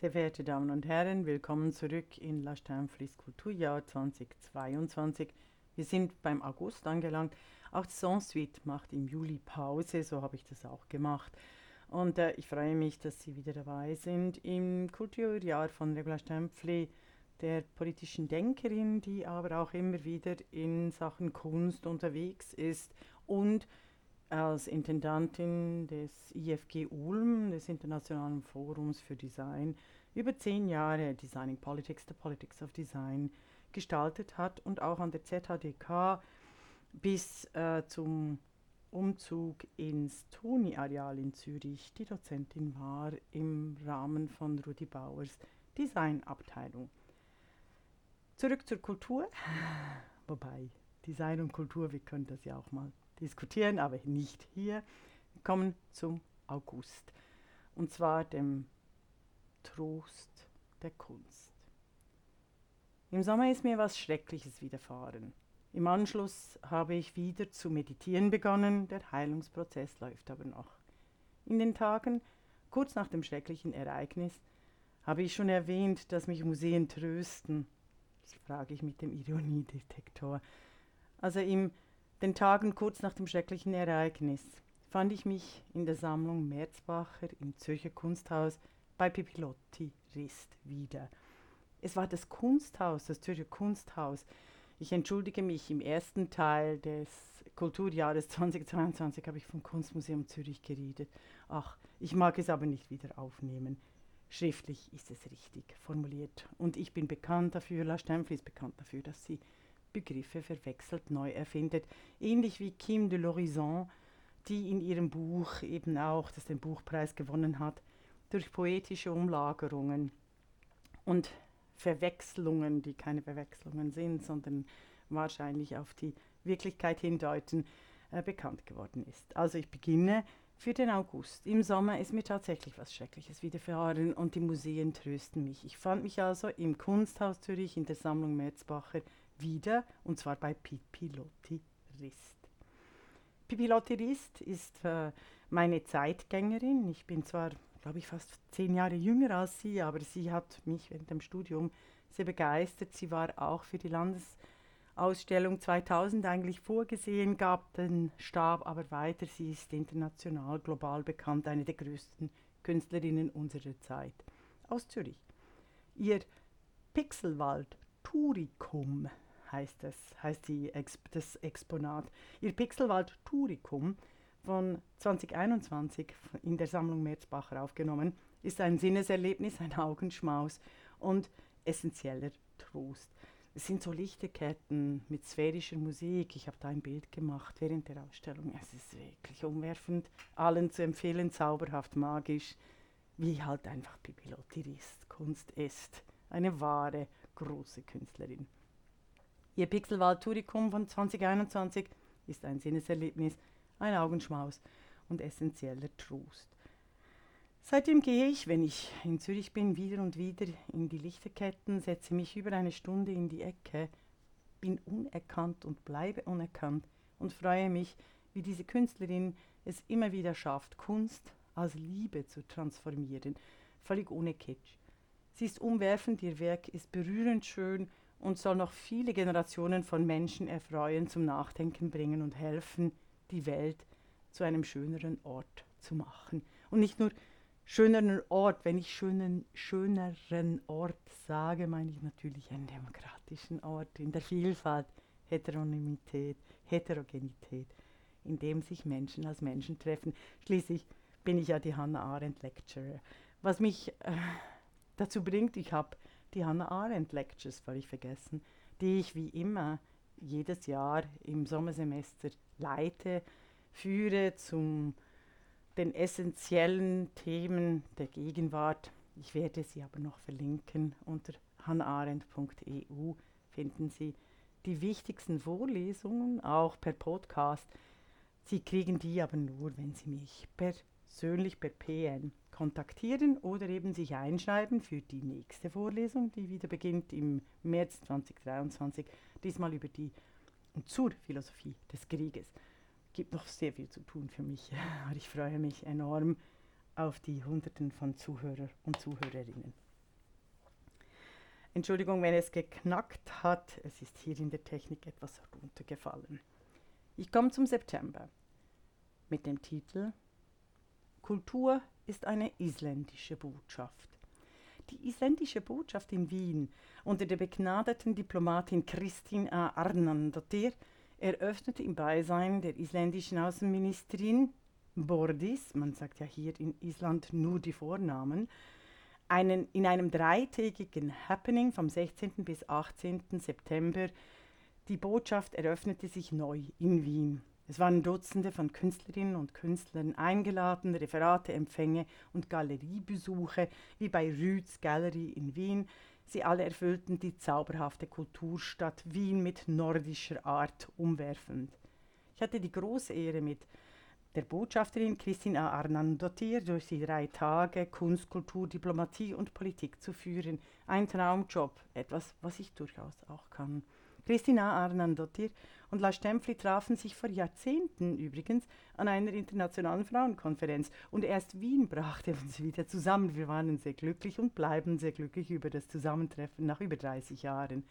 Sehr verehrte Damen und Herren, willkommen zurück in La Steinflies Kulturjahr 2022. Wir sind beim August angelangt. Auch die Sansuite macht im Juli Pause, so habe ich das auch gemacht. Und äh, ich freue mich, dass Sie wieder dabei sind im Kulturjahr von Regula Stempfli, der politischen Denkerin, die aber auch immer wieder in Sachen Kunst unterwegs ist und als Intendantin des IFG Ulm, des Internationalen Forums für Design, über zehn Jahre Designing Politics, the Politics of Design gestaltet hat und auch an der ZHDK bis äh, zum Umzug ins Toni-Areal in Zürich die Dozentin war im Rahmen von Rudi Bauers Designabteilung. Zurück zur Kultur, wobei Design und Kultur, wir können das ja auch mal diskutieren, aber nicht hier. Wir kommen zum August und zwar dem Trost der Kunst. Im Sommer ist mir was Schreckliches widerfahren. Im Anschluss habe ich wieder zu meditieren begonnen, der Heilungsprozess läuft aber noch. In den Tagen, kurz nach dem schrecklichen Ereignis, habe ich schon erwähnt, dass mich Museen trösten. Das frage ich mit dem Ironiedetektor. Also in den Tagen kurz nach dem schrecklichen Ereignis fand ich mich in der Sammlung Merzbacher im Zürcher Kunsthaus bei Pipilotti Rist wieder. Es war das Kunsthaus, das Zürcher Kunsthaus. Ich entschuldige mich, im ersten Teil des Kulturjahres 2022 habe ich vom Kunstmuseum Zürich geredet. Ach, ich mag es aber nicht wieder aufnehmen. Schriftlich ist es richtig formuliert. Und ich bin bekannt dafür, La Stempfli ist bekannt dafür, dass sie Begriffe verwechselt, neu erfindet. Ähnlich wie Kim de l'Horizon, die in ihrem Buch eben auch, das den Buchpreis gewonnen hat, durch poetische Umlagerungen und Verwechslungen, die keine Verwechslungen sind, sondern wahrscheinlich auf die Wirklichkeit hindeuten, äh, bekannt geworden ist. Also ich beginne für den August. Im Sommer ist mir tatsächlich was Schreckliches widerfahren und die Museen trösten mich. Ich fand mich also im Kunsthaus Zürich in der Sammlung Merzbacher wieder, und zwar bei Pipilotti Rist. Pipilotti Rist ist äh, meine Zeitgängerin. Ich bin zwar glaube ich, fast zehn Jahre jünger als sie, aber sie hat mich während dem Studium sehr begeistert. Sie war auch für die Landesausstellung 2000 eigentlich vorgesehen, gab den Stab aber weiter. Sie ist international, global bekannt, eine der größten Künstlerinnen unserer Zeit aus Zürich. Ihr Pixelwald Turicum heißt es, heißt die, das Exponat. Ihr Pixelwald Turicum von 2021 in der Sammlung Merzbacher aufgenommen, ist ein Sinneserlebnis, ein Augenschmaus und essentieller Trost. Es sind so Lichterketten mit sphärischer Musik. Ich habe da ein Bild gemacht während der Ausstellung. Es ist wirklich umwerfend, allen zu empfehlen, zauberhaft, magisch, wie halt einfach ist, Kunst ist. Eine wahre, große Künstlerin. Ihr Pixelwald Turicum von 2021 ist ein Sinneserlebnis, ein Augenschmaus und essentieller Trost. Seitdem gehe ich, wenn ich in Zürich bin, wieder und wieder in die Lichterketten, setze mich über eine Stunde in die Ecke, bin unerkannt und bleibe unerkannt und freue mich, wie diese Künstlerin es immer wieder schafft, Kunst als Liebe zu transformieren, völlig ohne Kitsch. Sie ist umwerfend, ihr Werk ist berührend schön und soll noch viele Generationen von Menschen erfreuen, zum Nachdenken bringen und helfen, die Welt zu einem schöneren Ort zu machen. Und nicht nur schöneren Ort, wenn ich schönen, schöneren Ort sage, meine ich natürlich einen demokratischen Ort in der Vielfalt, Heteronymität, Heterogenität, in dem sich Menschen als Menschen treffen. Schließlich bin ich ja die Hannah Arendt Lecturer. Was mich äh, dazu bringt, ich habe die Hannah Arendt Lectures völlig vergessen, die ich wie immer jedes Jahr im Sommersemester leite, führe zu den essentiellen Themen der Gegenwart. Ich werde sie aber noch verlinken. Unter hannarendt.eu finden Sie die wichtigsten Vorlesungen, auch per Podcast. Sie kriegen die aber nur, wenn Sie mich persönlich per PN kontaktieren oder eben sich einschreiben für die nächste Vorlesung, die wieder beginnt im März 2023, diesmal über die und zur Philosophie des Krieges. Gibt noch sehr viel zu tun für mich, aber ich freue mich enorm auf die Hunderten von Zuhörer und Zuhörerinnen. Entschuldigung, wenn es geknackt hat, es ist hier in der Technik etwas runtergefallen. Ich komme zum September mit dem Titel Kultur ist eine isländische Botschaft. Die isländische Botschaft in Wien unter der begnadeten Diplomatin Kristin A. Arnandottir eröffnete im Beisein der isländischen Außenministerin Bordis, man sagt ja hier in Island nur die Vornamen, einen, in einem dreitägigen Happening vom 16. bis 18. September. Die Botschaft eröffnete sich neu in Wien. Es waren Dutzende von Künstlerinnen und Künstlern eingeladen, Referate, Empfänge und Galeriebesuche, wie bei Rüths Gallery in Wien. Sie alle erfüllten die zauberhafte Kulturstadt Wien mit nordischer Art umwerfend. Ich hatte die große Ehre, mit der Botschafterin Christina Arnandottir durch die drei Tage Kunst, Kultur, Diplomatie und Politik zu führen. Ein Traumjob, etwas, was ich durchaus auch kann. Christina Arnandottir und La Stempfli trafen sich vor Jahrzehnten übrigens an einer internationalen Frauenkonferenz und erst Wien brachte uns wieder zusammen. Wir waren sehr glücklich und bleiben sehr glücklich über das Zusammentreffen nach über 30 Jahren.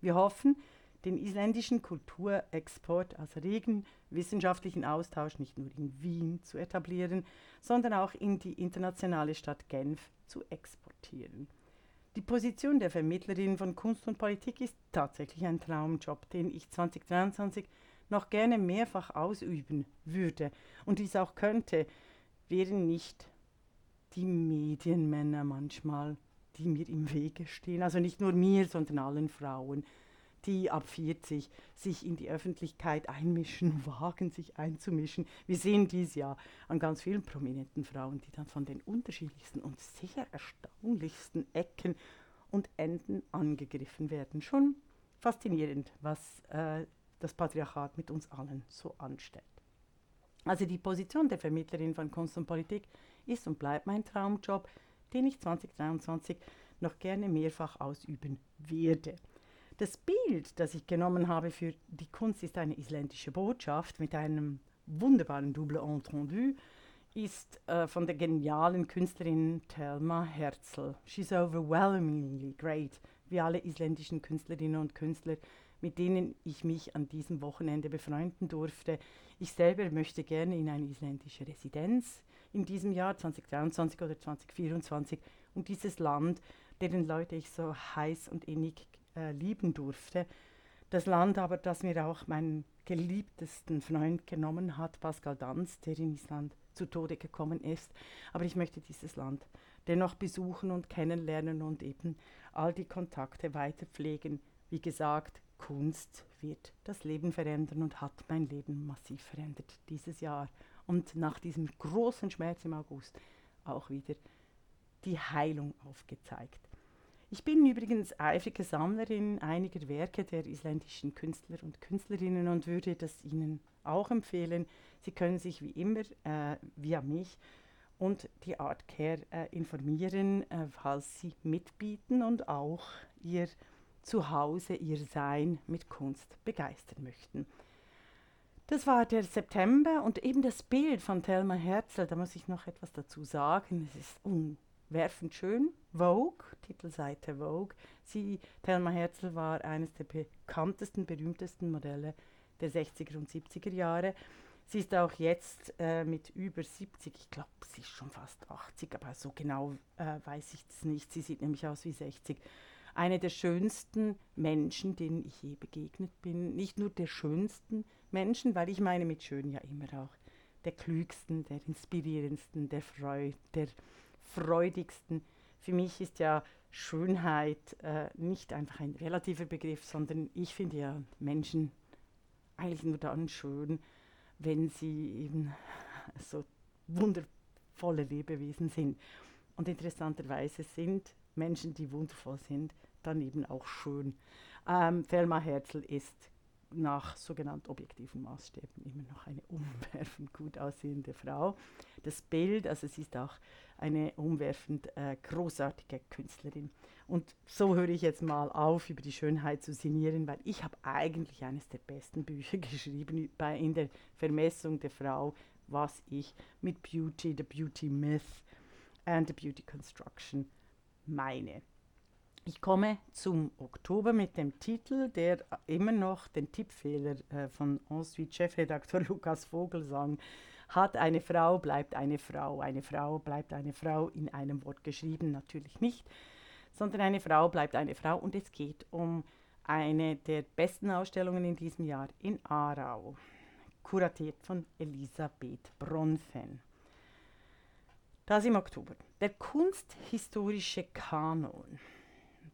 Wir hoffen, den isländischen Kulturexport als regen wissenschaftlichen Austausch nicht nur in Wien zu etablieren, sondern auch in die internationale Stadt Genf zu exportieren. Die Position der Vermittlerin von Kunst und Politik ist tatsächlich ein Traumjob, den ich 2023 noch gerne mehrfach ausüben würde und dies auch könnte, wären nicht die Medienmänner manchmal, die mir im Wege stehen. Also nicht nur mir, sondern allen Frauen die ab 40 sich in die Öffentlichkeit einmischen, wagen sich einzumischen. Wir sehen dies ja an ganz vielen prominenten Frauen, die dann von den unterschiedlichsten und sehr erstaunlichsten Ecken und Enden angegriffen werden. Schon faszinierend, was äh, das Patriarchat mit uns allen so anstellt. Also die Position der Vermittlerin von Kunst und Politik ist und bleibt mein Traumjob, den ich 2023 noch gerne mehrfach ausüben werde. Das Bild, das ich genommen habe für die Kunst, ist eine isländische Botschaft mit einem wunderbaren Double Entendu, ist äh, von der genialen Künstlerin Thelma Herzl. She's overwhelmingly great, wie alle isländischen Künstlerinnen und Künstler, mit denen ich mich an diesem Wochenende befreunden durfte. Ich selber möchte gerne in eine isländische Residenz in diesem Jahr 2023 oder 2024 und dieses Land, deren Leute ich so heiß und innig äh, lieben durfte. Das Land aber, das mir auch meinen geliebtesten Freund genommen hat, Pascal Danz, der in Island zu Tode gekommen ist. Aber ich möchte dieses Land dennoch besuchen und kennenlernen und eben all die Kontakte weiter pflegen. Wie gesagt, Kunst wird das Leben verändern und hat mein Leben massiv verändert dieses Jahr. Und nach diesem großen Schmerz im August auch wieder die Heilung aufgezeigt. Ich bin übrigens eifrige Sammlerin einiger Werke der isländischen Künstler und Künstlerinnen und würde das Ihnen auch empfehlen. Sie können sich wie immer äh, via mich und die Art Care äh, informieren, äh, falls Sie mitbieten und auch Ihr Zuhause, Ihr Sein mit Kunst begeistern möchten. Das war der September und eben das Bild von Thelma Herzl, da muss ich noch etwas dazu sagen. Es ist un werfend schön. Vogue, Titelseite Vogue. Sie, Thelma Herzl, war eines der bekanntesten, berühmtesten Modelle der 60er und 70er Jahre. Sie ist auch jetzt äh, mit über 70, ich glaube, sie ist schon fast 80, aber so genau äh, weiß ich es nicht. Sie sieht nämlich aus wie 60. Eine der schönsten Menschen, denen ich je begegnet bin. Nicht nur der schönsten Menschen, weil ich meine mit schön ja immer auch der klügsten, der inspirierendsten, der Freude, der freudigsten. Für mich ist ja Schönheit äh, nicht einfach ein relativer Begriff, sondern ich finde ja Menschen eigentlich nur dann schön, wenn sie eben so wundervolle Lebewesen sind. Und interessanterweise sind Menschen, die wundervoll sind, dann eben auch schön. Ähm, Thelma Herzl ist nach sogenannten objektiven Maßstäben immer noch eine umwerfend gut aussehende Frau. Das Bild, also sie ist auch eine umwerfend äh, großartige Künstlerin. Und so höre ich jetzt mal auf, über die Schönheit zu sinnieren, weil ich habe eigentlich eines der besten Bücher geschrieben bei, in der Vermessung der Frau, was ich mit Beauty, the Beauty Myth and the Beauty Construction meine. Ich komme zum Oktober mit dem Titel, der immer noch den Tippfehler äh, von Ensuite-Chefredakteur Lukas Vogelsang hat. Eine Frau bleibt eine Frau, eine Frau bleibt eine Frau in einem Wort geschrieben, natürlich nicht, sondern eine Frau bleibt eine Frau und es geht um eine der besten Ausstellungen in diesem Jahr in Aarau, kuratiert von Elisabeth Bronfen. Das im Oktober. Der kunsthistorische Kanon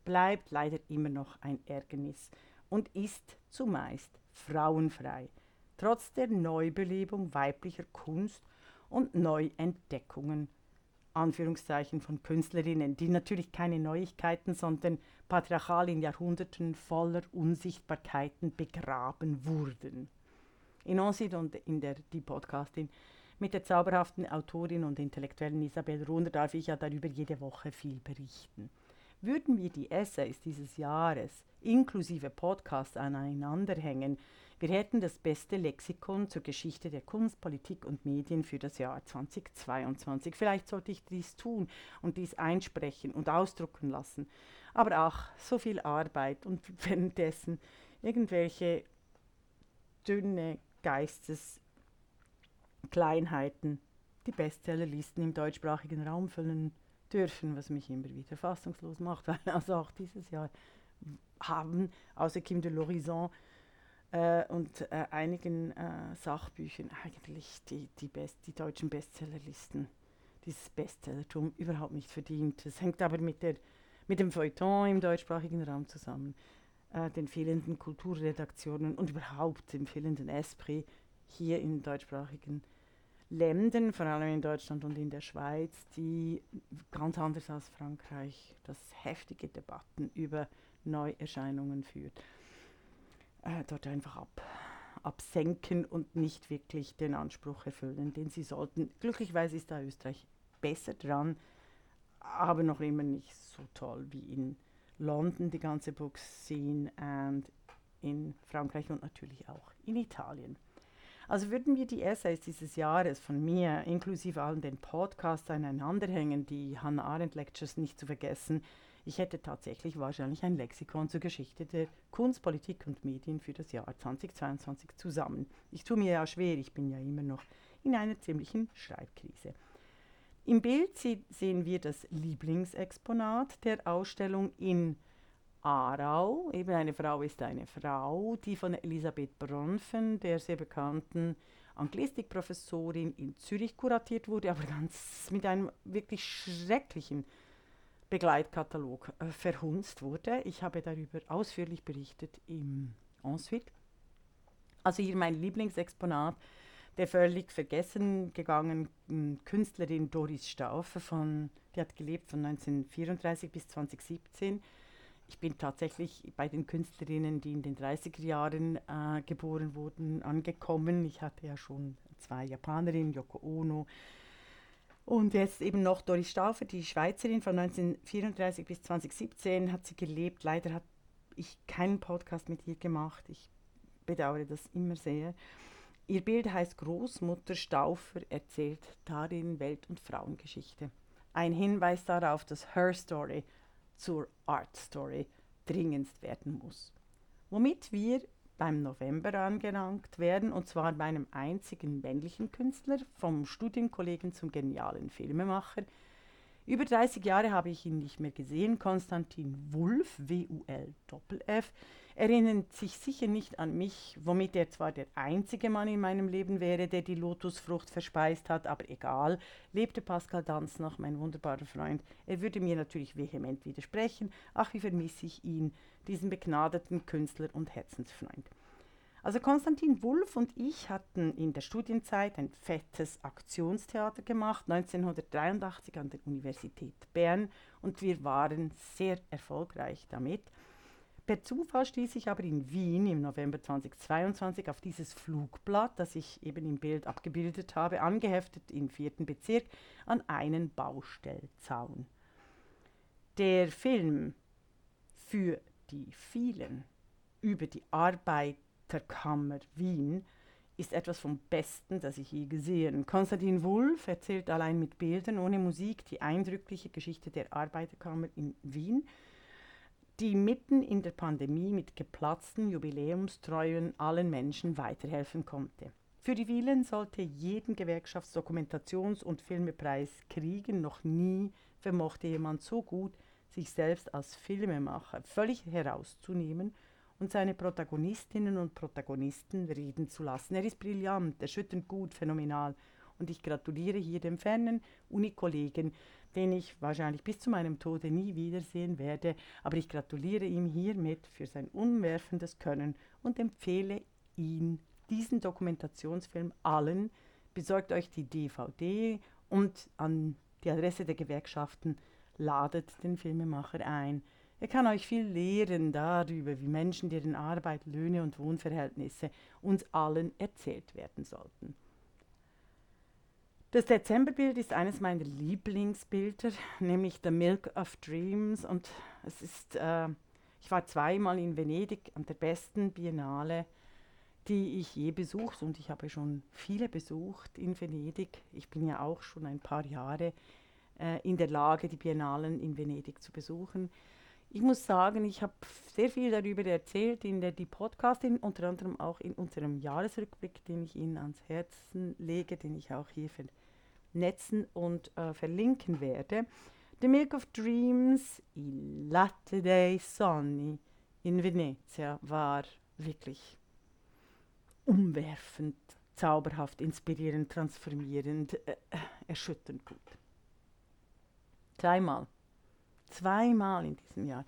bleibt leider immer noch ein Ärgernis und ist zumeist frauenfrei, trotz der Neubelebung weiblicher Kunst und Neuentdeckungen Anführungszeichen von Künstlerinnen, die natürlich keine Neuigkeiten, sondern patriarchal in Jahrhunderten voller Unsichtbarkeiten begraben wurden. In Onsid und in der die Podcastin mit der zauberhaften Autorin und Intellektuellen Isabel Runder darf ich ja darüber jede Woche viel berichten. Würden wir die Essays dieses Jahres inklusive Podcasts aneinanderhängen, wir hätten das beste Lexikon zur Geschichte der Kunst, Politik und Medien für das Jahr 2022. Vielleicht sollte ich dies tun und dies einsprechen und ausdrucken lassen. Aber ach, so viel Arbeit und währenddessen irgendwelche dünne Geisteskleinheiten die Bestsellerlisten im deutschsprachigen Raum füllen dürfen, was mich immer wieder fassungslos macht, weil also auch dieses Jahr haben außer Kim de l'Horizon äh, und äh, einigen äh, Sachbüchern eigentlich die, die, Best, die deutschen Bestsellerlisten, dieses Bestsellertum überhaupt nicht verdient. Das hängt aber mit, der, mit dem Feuilleton im deutschsprachigen Raum zusammen, äh, den fehlenden Kulturredaktionen und überhaupt dem fehlenden Esprit hier in deutschsprachigen Raum Ländern, vor allem in Deutschland und in der Schweiz, die ganz anders als Frankreich das heftige Debatten über Neuerscheinungen führt, äh, dort einfach ab, absenken und nicht wirklich den Anspruch erfüllen, den sie sollten. Glücklicherweise ist da Österreich besser dran, aber noch immer nicht so toll wie in London, die ganze Book Scene, und in Frankreich und natürlich auch in Italien. Also würden wir die Essays dieses Jahres von mir, inklusive allen den Podcasts, aneinanderhängen, die Hannah Arendt Lectures nicht zu vergessen, ich hätte tatsächlich wahrscheinlich ein Lexikon zur Geschichte der Kunst, Politik und Medien für das Jahr 2022 zusammen. Ich tue mir ja schwer, ich bin ja immer noch in einer ziemlichen Schreibkrise. Im Bild sehen wir das Lieblingsexponat der Ausstellung in Aarau. Eben eine Frau ist eine Frau, die von Elisabeth Bronfen, der sehr bekannten Anglistikprofessorin in Zürich kuratiert wurde, aber ganz mit einem wirklich schrecklichen Begleitkatalog äh, verhunzt wurde. Ich habe darüber ausführlich berichtet im Ensuite. Also hier mein Lieblingsexponat der völlig vergessen gegangenen Künstlerin Doris Stauffer, von, die hat gelebt von 1934 bis 2017 ich bin tatsächlich bei den Künstlerinnen, die in den 30er Jahren äh, geboren wurden, angekommen. Ich hatte ja schon zwei Japanerinnen, Yoko Ono. Und jetzt eben noch Doris Stauffer, die Schweizerin von 1934 bis 2017 hat sie gelebt. Leider habe ich keinen Podcast mit ihr gemacht. Ich bedauere das immer sehr. Ihr Bild heißt Großmutter Stauffer erzählt darin Welt- und Frauengeschichte. Ein Hinweis darauf, dass Her Story zur Art Story dringendst werden muss. Womit wir beim November angelangt werden, und zwar bei einem einzigen männlichen Künstler, vom Studienkollegen zum genialen Filmemacher. Über 30 Jahre habe ich ihn nicht mehr gesehen, Konstantin Wulf, W-U-L-F, erinnert sich sicher nicht an mich, womit er zwar der einzige Mann in meinem Leben wäre, der die Lotusfrucht verspeist hat, aber egal, lebte Pascal Danz noch, mein wunderbarer Freund. Er würde mir natürlich vehement widersprechen, ach, wie vermisse ich ihn, diesen begnadeten Künstler und Herzensfreund. Also Konstantin Wulff und ich hatten in der Studienzeit ein fettes Aktionstheater gemacht, 1983 an der Universität Bern und wir waren sehr erfolgreich damit. Per Zufall stieß ich aber in Wien im November 2022 auf dieses Flugblatt, das ich eben im Bild abgebildet habe, angeheftet im vierten Bezirk an einen Baustellzaun. Der Film für die vielen über die Arbeiterkammer Wien ist etwas vom Besten, das ich je gesehen. Konstantin Wulff erzählt allein mit Bildern ohne Musik die eindrückliche Geschichte der Arbeiterkammer in Wien die mitten in der Pandemie mit geplatzten Jubiläumstreuen allen Menschen weiterhelfen konnte. Für die vielen sollte jeden Gewerkschaftsdokumentations- und Filmepreis kriegen. Noch nie vermochte jemand so gut, sich selbst als Filmemacher völlig herauszunehmen und seine Protagonistinnen und Protagonisten reden zu lassen. Er ist brillant, erschütternd gut, phänomenal. Und ich gratuliere hier dem fernen Unikollegen, den ich wahrscheinlich bis zu meinem Tode nie wiedersehen werde, aber ich gratuliere ihm hiermit für sein umwerfendes Können und empfehle ihn, diesen Dokumentationsfilm allen. Besorgt euch die DVD und an die Adresse der Gewerkschaften ladet den Filmemacher ein. Er kann euch viel lehren darüber, wie Menschen, deren Arbeit, Löhne und Wohnverhältnisse uns allen erzählt werden sollten. Das Dezemberbild ist eines meiner Lieblingsbilder, nämlich The Milk of Dreams. Und es ist, äh, ich war zweimal in Venedig an der besten Biennale, die ich je besucht. Und ich habe schon viele besucht in Venedig. Ich bin ja auch schon ein paar Jahre äh, in der Lage, die Biennalen in Venedig zu besuchen. Ich muss sagen, ich habe sehr viel darüber erzählt in der die Podcastin, unter anderem auch in unserem Jahresrückblick, den ich Ihnen ans Herzen lege, den ich auch hier vernetzen und äh, verlinken werde. The Milk of Dreams, Il Latte dei Sogni in Venezia war wirklich umwerfend, zauberhaft, inspirierend, transformierend, äh, äh erschütternd gut. Zweimal Zweimal in diesem Jahr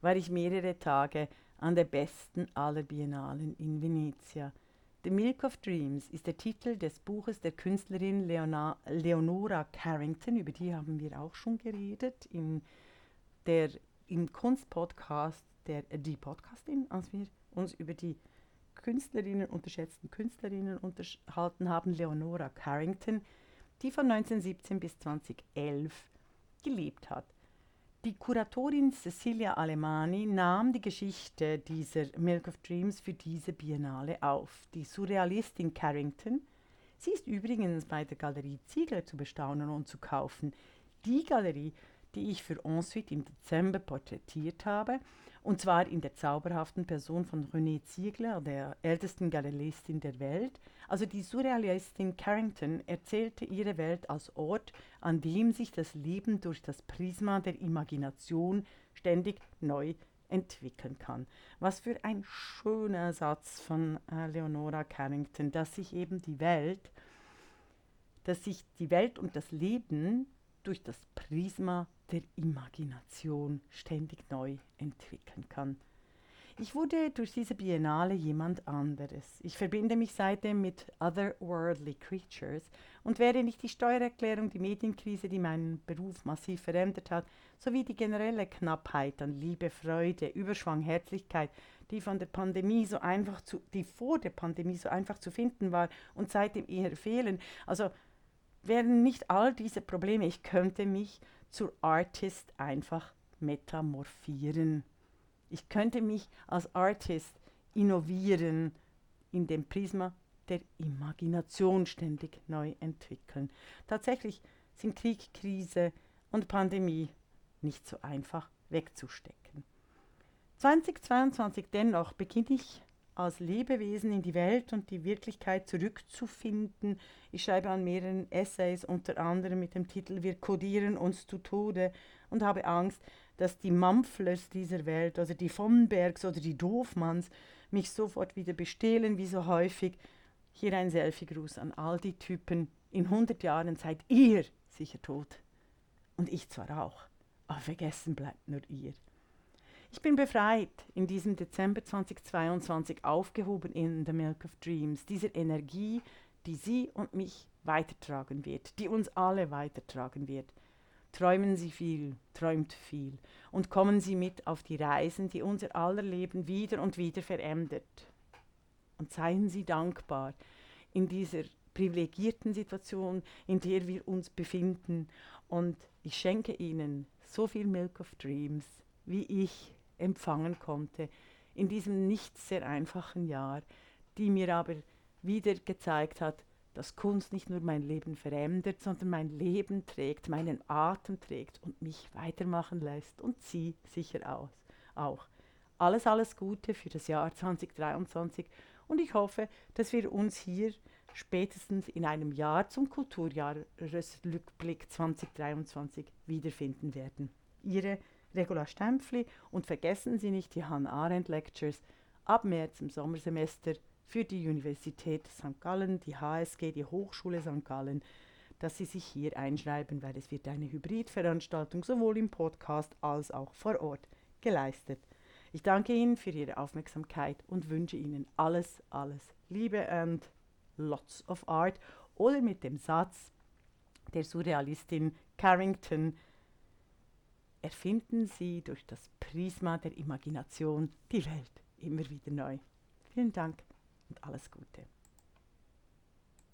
war ich mehrere Tage an der besten aller Biennalen in Venezia. The Milk of Dreams ist der Titel des Buches der Künstlerin Leona, Leonora Carrington, über die haben wir auch schon geredet in der, im Kunstpodcast der Die Podcastin, als wir uns über die Künstlerinnen, unterschätzten Künstlerinnen unterhalten haben, Leonora Carrington, die von 1917 bis 2011 gelebt hat. Die Kuratorin Cecilia Alemani nahm die Geschichte dieser Milk of Dreams für diese Biennale auf. Die Surrealistin Carrington, sie ist übrigens bei der Galerie Ziegler zu bestaunen und zu kaufen. Die Galerie, die ich für Ensuite im Dezember porträtiert habe, und zwar in der zauberhaften Person von René Ziegler, der ältesten Galeristin der Welt. Also die Surrealistin Carrington erzählte ihre Welt als Ort, an dem sich das Leben durch das Prisma der Imagination ständig neu entwickeln kann. Was für ein schöner Satz von äh, Leonora Carrington, dass sich eben die Welt, dass sich die Welt und das Leben durch das Prisma der Imagination ständig neu entwickeln kann. Ich wurde durch diese Biennale jemand anderes. Ich verbinde mich seitdem mit otherworldly creatures und wäre nicht die Steuererklärung, die Medienkrise, die meinen Beruf massiv verändert hat, sowie die generelle Knappheit an Liebe, Freude, Überschwang, Herzlichkeit, die von der Pandemie so einfach zu, die vor der Pandemie so einfach zu finden war und seitdem eher fehlen. Also wären nicht all diese Probleme, ich könnte mich zur Artist einfach metamorphieren. Ich könnte mich als Artist innovieren, in dem Prisma der Imagination ständig neu entwickeln. Tatsächlich sind Krieg, Krise und Pandemie nicht so einfach wegzustecken. 2022 dennoch beginne ich als Lebewesen in die Welt und die Wirklichkeit zurückzufinden. Ich schreibe an mehreren Essays, unter anderem mit dem Titel Wir kodieren uns zu Tode und habe Angst, dass die Mampflers dieser Welt, also die von Bergs oder die Doofmanns, mich sofort wieder bestehlen, wie so häufig. Hier ein Selfie-Gruß an all die Typen. In 100 Jahren seid ihr sicher tot. Und ich zwar auch, aber vergessen bleibt nur ihr. Ich bin befreit in diesem Dezember 2022 aufgehoben in The Milk of Dreams, dieser Energie, die Sie und mich weitertragen wird, die uns alle weitertragen wird. Träumen Sie viel, träumt viel und kommen Sie mit auf die Reisen, die unser aller Leben wieder und wieder verändert. Und seien Sie dankbar in dieser privilegierten Situation, in der wir uns befinden. Und ich schenke Ihnen so viel Milk of Dreams, wie ich empfangen konnte in diesem nicht sehr einfachen Jahr, die mir aber wieder gezeigt hat, dass Kunst nicht nur mein Leben verändert, sondern mein Leben trägt, meinen Atem trägt und mich weitermachen lässt und sie sicher aus. auch. Alles, alles Gute für das Jahr 2023 und ich hoffe, dass wir uns hier spätestens in einem Jahr zum Kulturjahresrückblick 2023 wiederfinden werden. Ihre Regula Stempfli und vergessen Sie nicht die Hannah Arendt Lectures ab März im Sommersemester für die Universität St. Gallen, die HSG, die Hochschule St. Gallen, dass Sie sich hier einschreiben, weil es wird eine Hybridveranstaltung sowohl im Podcast als auch vor Ort geleistet. Ich danke Ihnen für Ihre Aufmerksamkeit und wünsche Ihnen alles, alles Liebe und lots of art oder mit dem Satz der Surrealistin Carrington, erfinden Sie durch das Prisma der Imagination die Welt immer wieder neu. Vielen Dank und alles Gute.